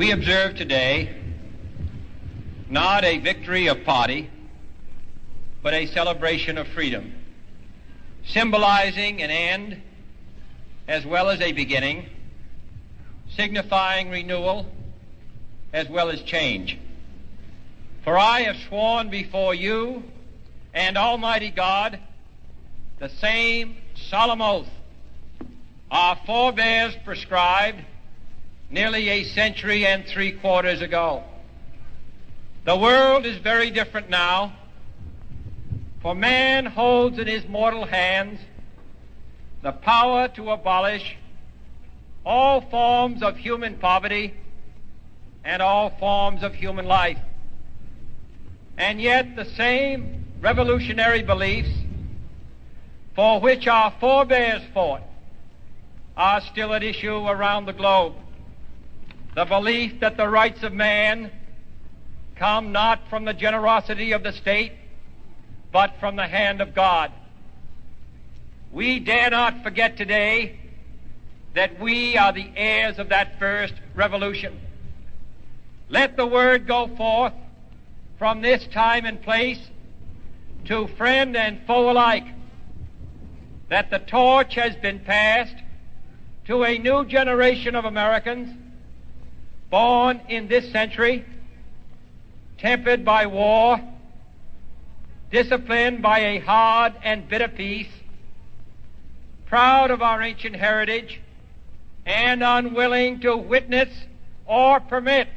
We observe today not a victory of party, but a celebration of freedom, symbolizing an end as well as a beginning, signifying renewal as well as change. For I have sworn before you and Almighty God the same solemn oath our forebears prescribed nearly a century and three quarters ago. The world is very different now, for man holds in his mortal hands the power to abolish all forms of human poverty and all forms of human life. And yet the same revolutionary beliefs for which our forebears fought are still at issue around the globe. The belief that the rights of man come not from the generosity of the state, but from the hand of God. We dare not forget today that we are the heirs of that first revolution. Let the word go forth from this time and place to friend and foe alike that the torch has been passed to a new generation of Americans born in this century, tempered by war, disciplined by a hard and bitter peace, proud of our ancient heritage, and unwilling to witness or permit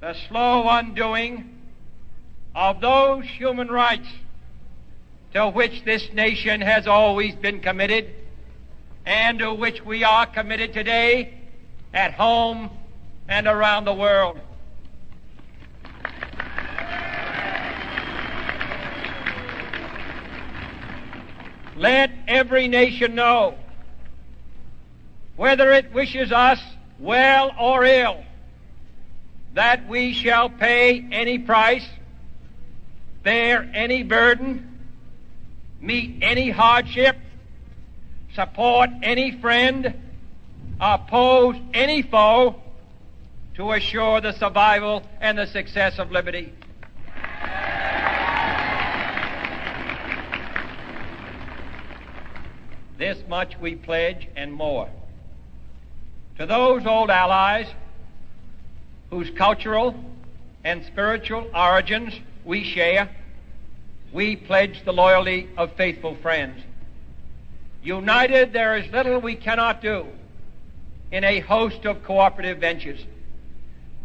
the slow undoing of those human rights to which this nation has always been committed and to which we are committed today at home and around the world. Let every nation know, whether it wishes us well or ill, that we shall pay any price, bear any burden, meet any hardship, support any friend, oppose any foe to assure the survival and the success of liberty. This much we pledge and more. To those old allies whose cultural and spiritual origins we share, we pledge the loyalty of faithful friends. United, there is little we cannot do in a host of cooperative ventures.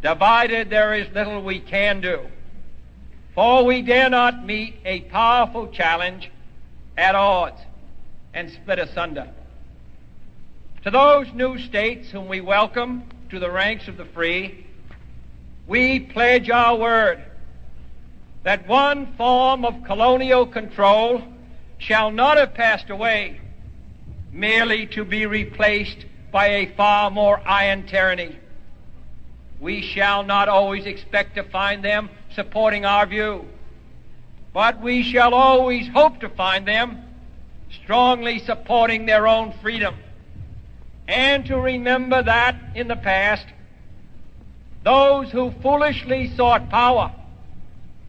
Divided, there is little we can do. For we dare not meet a powerful challenge at odds and split asunder. To those new states whom we welcome to the ranks of the free, we pledge our word that one form of colonial control shall not have passed away merely to be replaced by a far more iron tyranny. We shall not always expect to find them supporting our view, but we shall always hope to find them strongly supporting their own freedom. And to remember that in the past, those who foolishly sought power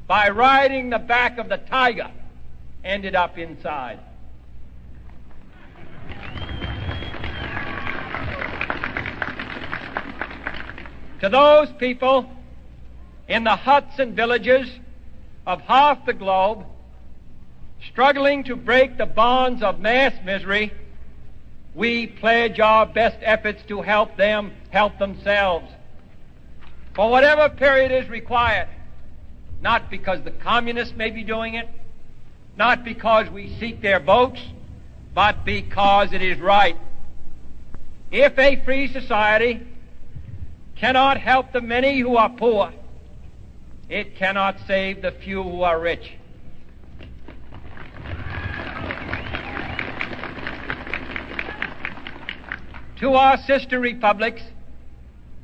by riding the back of the tiger ended up inside. To those people in the huts and villages of half the globe struggling to break the bonds of mass misery, we pledge our best efforts to help them help themselves. For whatever period is required, not because the communists may be doing it, not because we seek their votes, but because it is right. If a free society cannot help the many who are poor. It cannot save the few who are rich. To our sister republics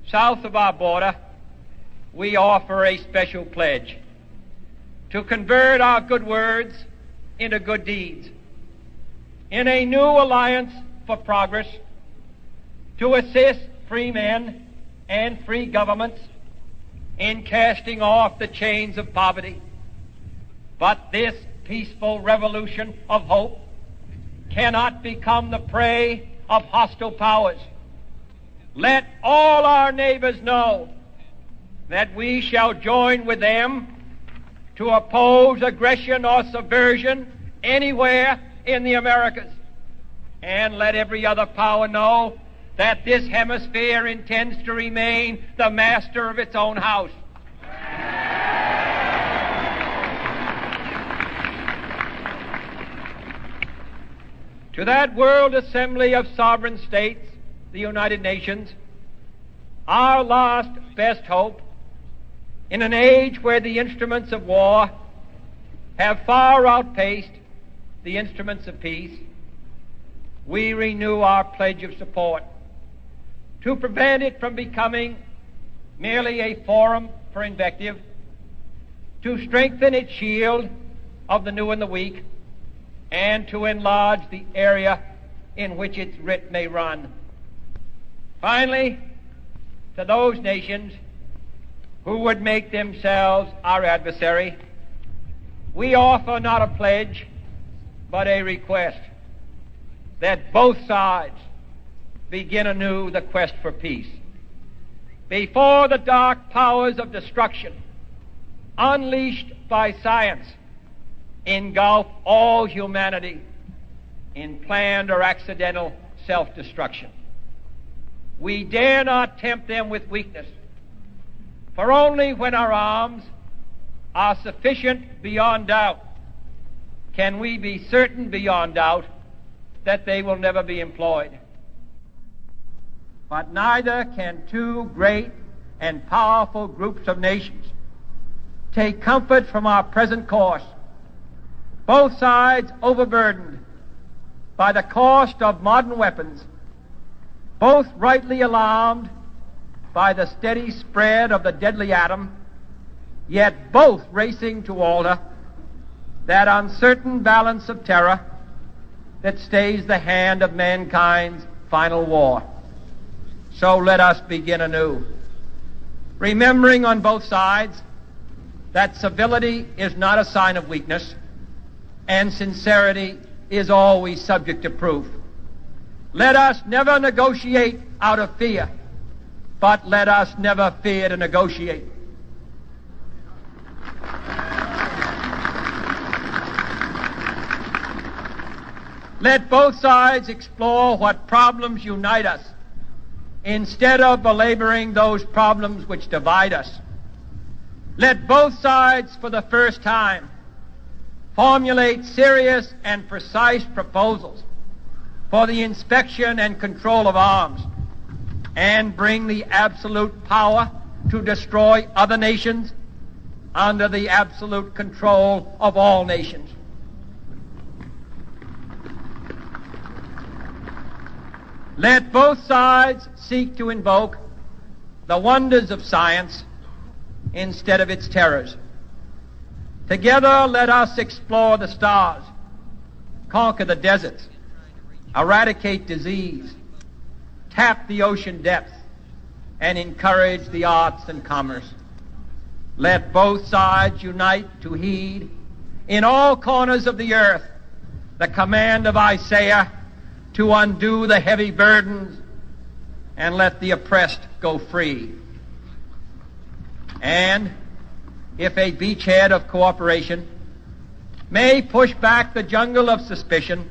south of our border, we offer a special pledge to convert our good words into good deeds. In a new alliance for progress, to assist free men and free governments in casting off the chains of poverty. But this peaceful revolution of hope cannot become the prey of hostile powers. Let all our neighbors know that we shall join with them to oppose aggression or subversion anywhere in the Americas. And let every other power know that this hemisphere intends to remain the master of its own house. to that World Assembly of Sovereign States, the United Nations, our last best hope in an age where the instruments of war have far outpaced the instruments of peace, we renew our pledge of support to prevent it from becoming merely a forum for invective, to strengthen its shield of the new and the weak, and to enlarge the area in which its writ may run. Finally, to those nations who would make themselves our adversary, we offer not a pledge, but a request that both sides begin anew the quest for peace. Before the dark powers of destruction, unleashed by science, engulf all humanity in planned or accidental self destruction. We dare not tempt them with weakness, for only when our arms are sufficient beyond doubt can we be certain beyond doubt that they will never be employed. But neither can two great and powerful groups of nations take comfort from our present course both sides overburdened by the cost of modern weapons, both rightly alarmed by the steady spread of the deadly atom, yet both racing to alter that uncertain balance of terror that stays the hand of mankind's final war. So let us begin anew, remembering on both sides that civility is not a sign of weakness, and sincerity is always subject to proof. Let us never negotiate out of fear, but let us never fear to negotiate. Let both sides explore what problems unite us instead of belaboring those problems which divide us. Let both sides, for the first time, formulate serious and precise proposals for the inspection and control of arms and bring the absolute power to destroy other nations under the absolute control of all nations. Let both sides seek to invoke the wonders of science instead of its terrors. Together, let us explore the stars, conquer the deserts, eradicate disease, tap the ocean depths, and encourage the arts and commerce. Let both sides unite to heed in all corners of the earth the command of Isaiah to undo the heavy burdens and let the oppressed go free. And if a beachhead of cooperation may push back the jungle of suspicion,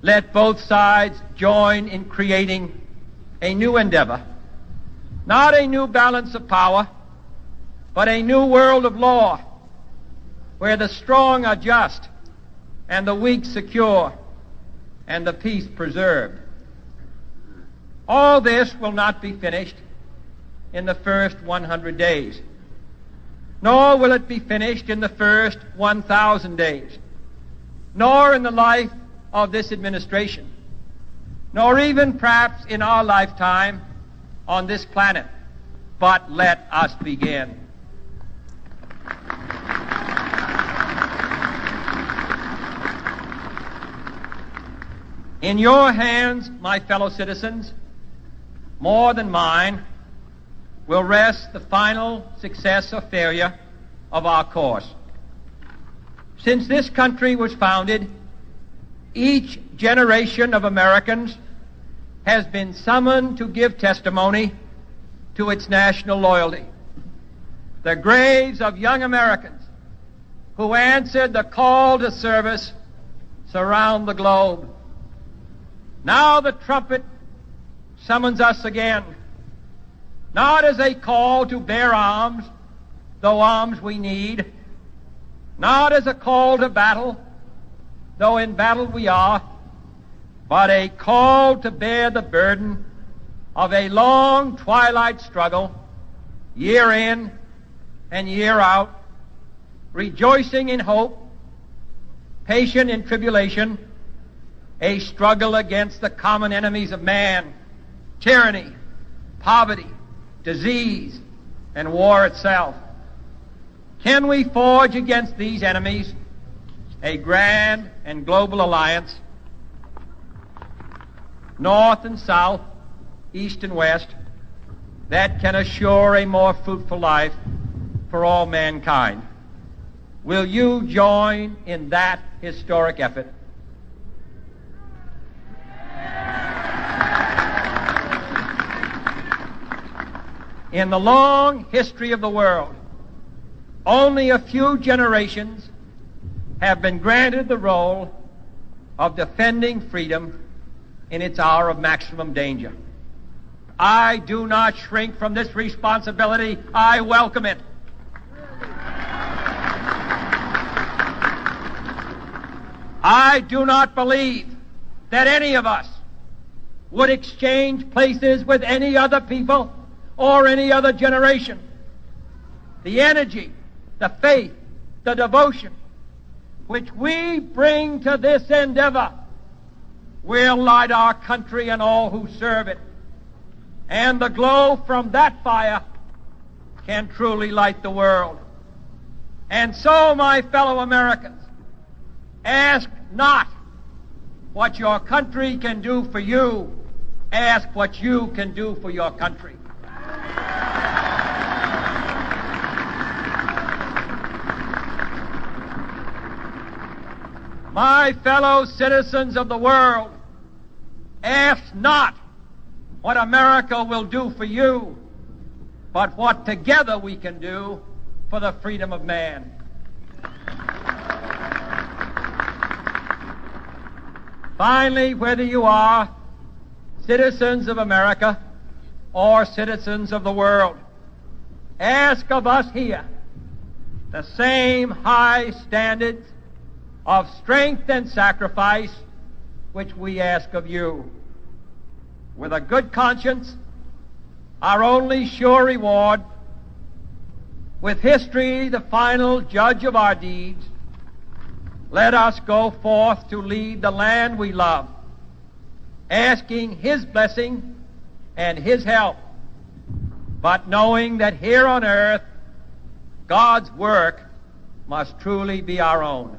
let both sides join in creating a new endeavor, not a new balance of power, but a new world of law where the strong are just and the weak secure and the peace preserved. All this will not be finished in the first 100 days nor will it be finished in the first 1,000 days, nor in the life of this administration, nor even perhaps in our lifetime on this planet. But let us begin. In your hands, my fellow citizens, more than mine, will rest the final success or failure of our course. Since this country was founded, each generation of Americans has been summoned to give testimony to its national loyalty. The graves of young Americans who answered the call to service surround the globe. Now the trumpet summons us again, not as a call to bear arms, though arms we need, not as a call to battle, though in battle we are, but a call to bear the burden of a long twilight struggle, year in and year out, rejoicing in hope, patient in tribulation, a struggle against the common enemies of man, tyranny, poverty, disease, and war itself. Can we forge against these enemies a grand and global alliance, north and south, east and west, that can assure a more fruitful life for all mankind? Will you join in that historic effort? In the long history of the world, only a few generations have been granted the role of defending freedom in its hour of maximum danger. I do not shrink from this responsibility. I welcome it. I do not believe that any of us would exchange places with any other people or any other generation. The energy, the faith, the devotion which we bring to this endeavor will light our country and all who serve it. And the glow from that fire can truly light the world. And so, my fellow Americans, ask not what your country can do for you. Ask what you can do for your country. My fellow citizens of the world, ask not what America will do for you, but what together we can do for the freedom of man. Finally, whether you are citizens of America or citizens of the world, ask of us here the same high standards of strength and sacrifice which we ask of you. With a good conscience, our only sure reward, with history the final judge of our deeds, let us go forth to lead the land we love, asking His blessing and His help, but knowing that here on earth God's work must truly be our own.